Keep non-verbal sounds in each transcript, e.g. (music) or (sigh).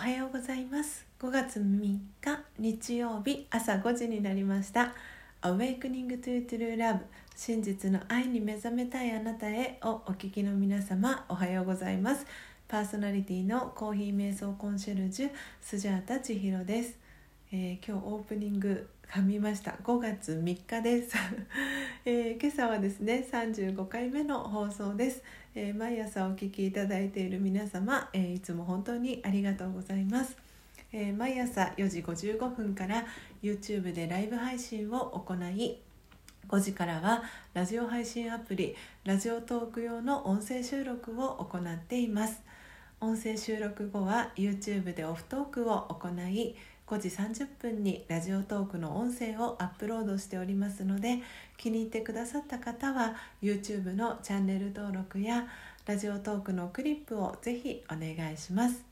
はようございます。5月3日日曜日朝5時になりました。Awakening to True Love 真実の愛に目覚めたいあなたへをお聞きの皆様おはようございます。パーソナリティのコーヒー瞑想コンシェルジュスジャータ千尋です、えー、今日オープニング噛みました。5月3日です、(laughs) えー、今朝はですね35回目の放送です、えー、毎朝お聞きいただいている皆様、えー、いつも本当にありがとうございます、え毎朝4時55分から YouTube でライブ配信を行い5時からはラジオ配信アプリラジオトーク用の音声収録を行っています。音声収録後は YouTube でオフトークを行い5時30分にラジオトークの音声をアップロードしておりますので気に入ってくださった方は YouTube のチャンネル登録やラジオトークのクリップをぜひお願いします。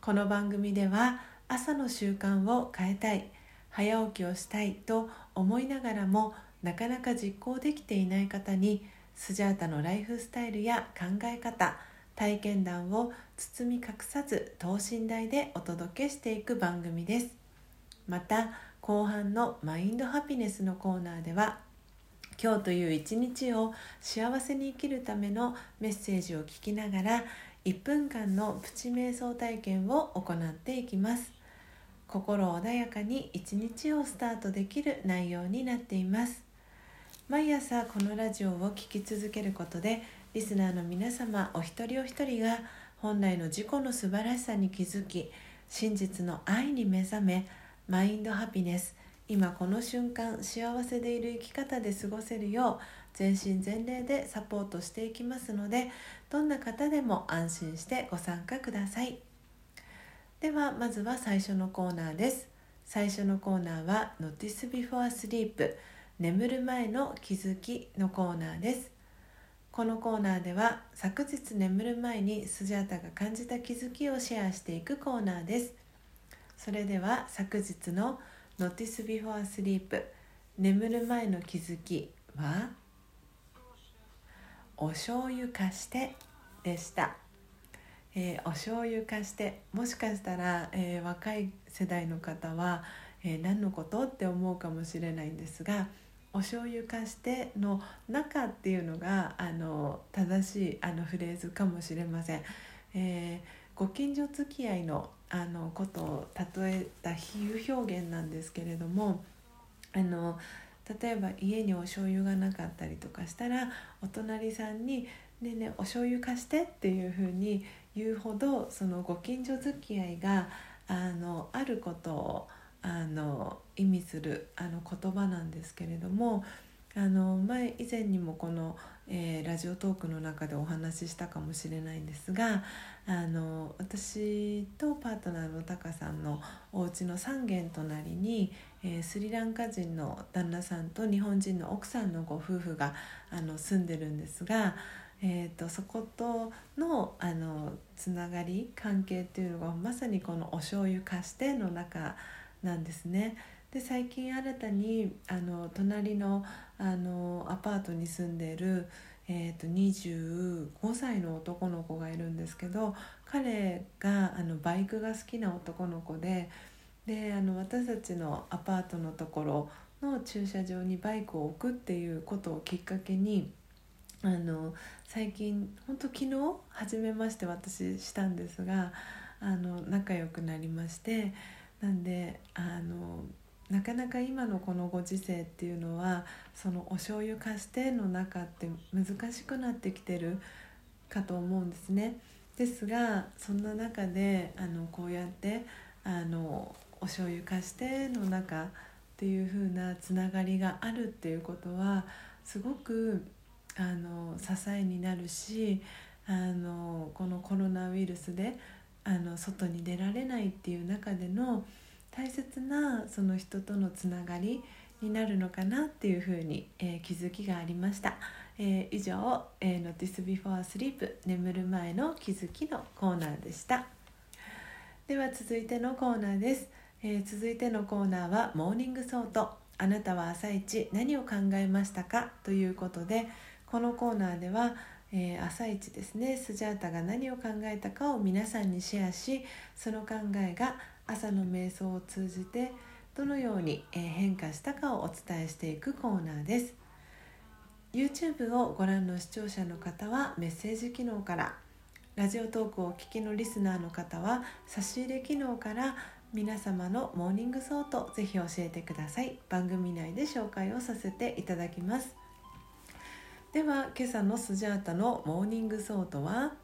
この番組では朝の習慣を変えたい早起きをしたいと思いながらもなかなか実行できていない方にスジャータのライフスタイルや考え方体験談を包み隠さず等身大でお届けしていく番組です。また後半のマインドハピネスのコーナーでは今日という一日を幸せに生きるためのメッセージを聞きながら1分間のプチ瞑想体験を行っていきます。心穏やかに一日をスタートできる内容になっています。毎朝このラジオを聴き続けることでリスナーの皆様お一人お一人が本来の自己の素晴らしさに気づき真実の愛に目覚めマインドハピネス今この瞬間幸せでいる生き方で過ごせるよう全身全霊でサポートしていきますのでどんな方でも安心してご参加ください。ではまずは最初のコーナーです。最初のコーナーは Notice Before Sleep 眠る前の気づきのコーナーです。このコーナーでは昨日眠る前にスジャータが感じた気づきをシェアしていくコーナーです。それでは昨日の Notice Before Sleep. 眠る前の気づきは？お醤油貸してでした、えー、お醤油貸して。もしかしたら、えー、若い世代の方は、えー、何のことって思うかもしれないんですがお醤油化しての中っていうのがあの正しいあのフレーズかもしれません。えー、ご近所付き合いのあのことを例えた比喩表現なんですけれどもあの例えば家にお醤油がなかったりとかしたらお隣さんに「ねえねえお醤油貸して」っていうふうに言うほどそのご近所付き合いがあのあることをあの意味するあの言葉なんですけれどもあの前以前にもこの、えー、ラジオトークの中でお話ししたかもしれないんですがあの私とパートナーのタカさんのお家の3軒隣に、えー、スリランカ人の旦那さんと日本人の奥さんのご夫婦があの住んでるんですが、えーと、そことのあのつながり関係っていうのがまさにこの「お醤油貸して」の中なんですね。で最近新たにあの隣のあのアパートに住んでいる、えーと、25歳の男の子がいるんですけど彼があのバイクが好きな男の子でであの私たちのアパートのところの駐車場にバイクを置くっていうことをきっかけにあの最近本当昨日初めまして私したんですがあの仲良くなりましてなんであのなかなか今のこのご時世っていうのはそのお醤油貸しての中って難しくなってきてるかと思うんですね。ですがそんな中であのこうやってあのお醤油貸しての中っていう風なつながりがあるっていうことはすごくあの支えになるしあのこのコロナウイルスであの外に出られないっていう中での大切なその人とのつながりになるのかなっていうふうに、えー、気づきがありました、えー、以上、えー、Notice Before Sleep 眠る前の気づきのコーナーでした。では続いてのコーナーです、え続いてのコーナーは Morning Thought。あなたは朝一何を考えましたか？ということでこのコーナーでは、えー、朝一ですね。スジャータが何を考えたかを皆さんにシェアしその考えが朝の瞑想を通じてどのようにえ変化したかをお伝えしていくコーナーです。YouTube をご覧の視聴者の方はメッセージ機能からラジオトークをお聞きのリスナーの方は差し入れ機能から皆様の morning thought ぜひ教えてください。番組内で紹介をさせていただきます。では今朝のスジャータの morning thought は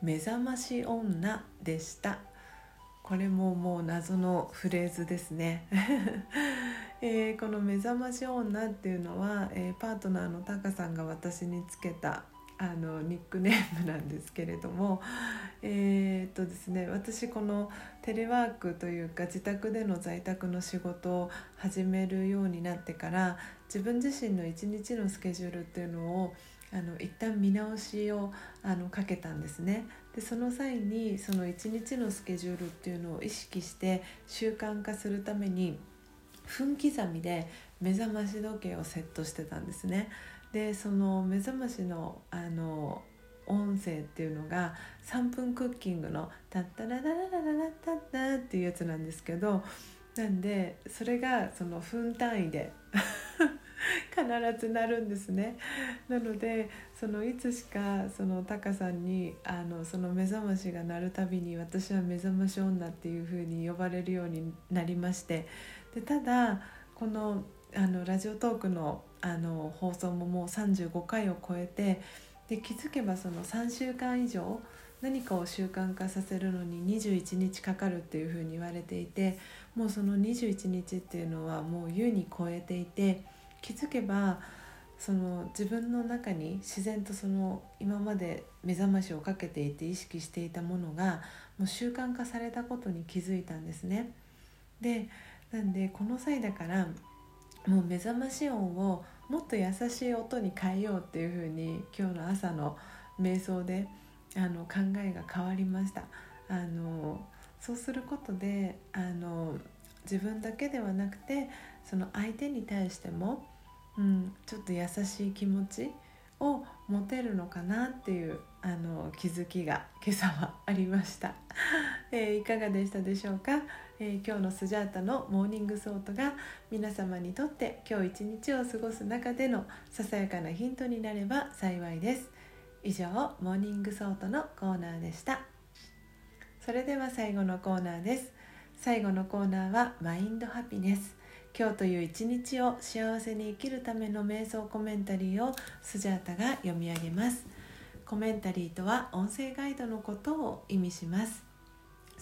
目覚まし女でした。これももう謎のフレーズですね、(laughs) えー、この目覚まし女っていうのは、えー、パートナーのタカさんが私につけたあのニックネームなんですけれども (laughs) えー、っとですね私このテレワークというか自宅での在宅の仕事を始めるようになってから自分自身の一日のスケジュールっていうのをあの一旦見直しをあのかけたんですね。でその際にその一日のスケジュールっていうのを意識して習慣化するために分刻みで目覚まし時計をセットしてたんですね。でその目覚ましのあの音声っていうのが3分クッキングの「タッタラララララタッタ」っていうやつなんですけどなんでそれがその分単位で (laughs) 必ずなるんですねなのでそのいつしかそのタカさんにあのその目覚ましが鳴るたびに私は目覚まし女っていう風に呼ばれるようになりましてでただこのあのラジオトークのあの放送ももう35回を超えてで気づけばその3週間以上何かを習慣化させるのに21日かかるっていうふうに言われていてもうその21日っていうのはもう優に超えていて気づけばその自分の中に自然とその今まで目覚ましをかけていて意識していたものがもう習慣化されたことに気づいたんですね。でなんでこの際だからもう目覚まし音をもっと優しい音に変えようっていうふうに今日の朝の瞑想であの考えが変わりました。あのそうすることであの自分だけではなくてその相手に対しても、うん、ちょっと優しい気持ちを持てるのかなっていうあの気づきが今朝はありました、えー、いかがでしたでしょうか、えー、今日のスジャータの morning thought が皆様にとって今日一日を過ごす中でのささやかなヒントになれば幸いです。以上 morning thought のコーナーでした。それでは最後のコーナーです。最後のコーナーは mind happiness。今日という一日を幸せに生きるための瞑想コメンタリーをスジャータが読み上げます。コメンタリーとは音声ガイドのことを意味します。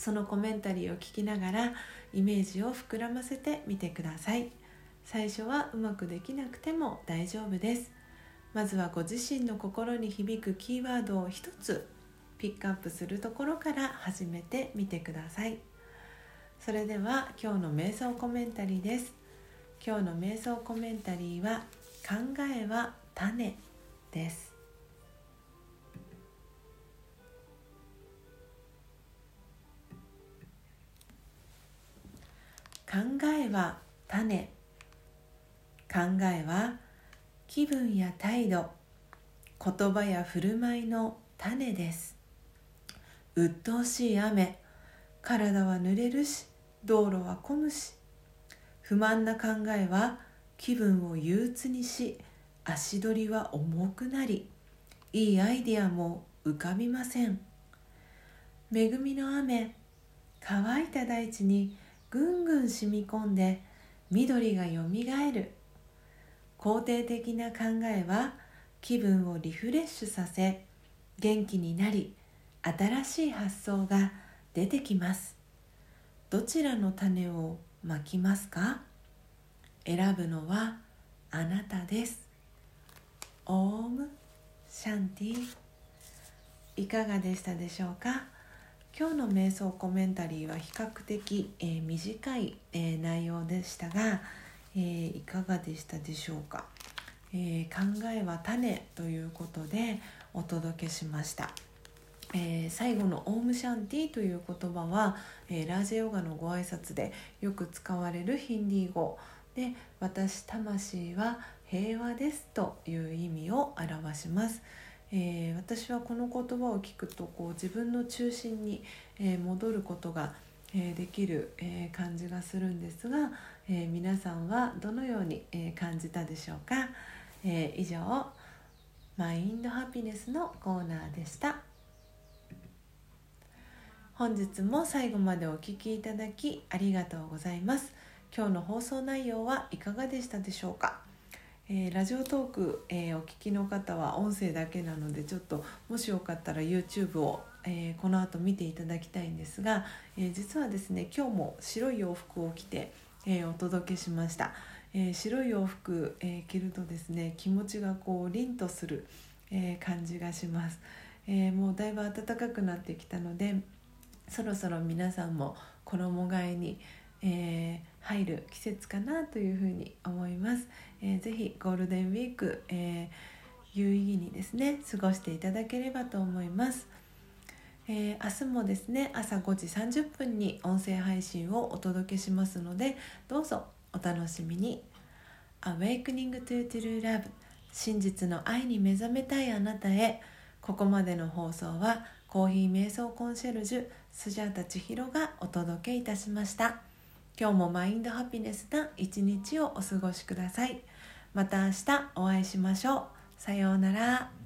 そのコメンタリーを聞きながらイメージを膨らませてみてください。最初はうまくできなくても大丈夫です。まずはご自身の心に響くキーワードを一つピックアップするところから始めてみてください。それでは今日の瞑想コメンタリーです。今日の瞑想コメンタリーは「考えは種」です。考えは種。考えは気分や態度。言葉や振る舞いの種です。鬱陶しい雨。体は濡れるし。道路は混むし。不満な考えは気分を憂鬱にし。足取りは重くなり。いいアイデアも浮かびません。恵みの雨。乾いた大地にぐんぐん染み込んで緑がよみがえる。肯定的な考えは気分をリフレッシュさせ元気になり新しい発想が出てきます。どちらの種をまきますか？選ぶのはあなたです。オームシャンティ。いかがでしたでしょうか？今日の瞑想コメンタリーは比較的、えー、短い、えー、内容でしたが、えー、いかがでしたでしょうか、え考えは種ということでお届けしました。え、最後の「オームシャンティ」という言葉は、え、ラージェヨガのご挨拶でよく使われるヒンディー語で「私魂は平和ですという意味を表します。えー、私はこの言葉を聞くとこう自分の中心に、えー、戻ることが、えー、できる、え感じがするんですが、え皆さんはどのように、え感じたでしょうか、え以上マインドハピネスのコーナーでした。本日も最後までお聴きいただきありがとうございます。今日の放送内容はいかがでしたでしょうか？えー、ラジオトーク、えー、お聞きの方は音声だけなのでちょっともしよかったら YouTube を、えー、この後見ていただきたいんですが、え実はですね今日も白い洋服を着て、えお届けしました、え白い洋服、え着るとですね気持ちがこう凛とする、え感じがします、えもうだいぶ暖かくなってきたのでそろそろ皆さんも衣替えに、え入る季節かなというふうに思います。えー、ぜひゴールデンウィーク、えー、有意義にですね過ごしていただければと思います。えー、明日もですね朝5時30分に音声配信をお届けしますのでどうぞお楽しみに。Awakening to True Love 真実の愛に目覚めたいあなたへ。ここまでの放送はコーヒー瞑想コンシェルジュスジャータ千尋がお届けいたしました。今日もマインドハピネスな一日をお過ごしください。また明日お会いしましょう。さようなら。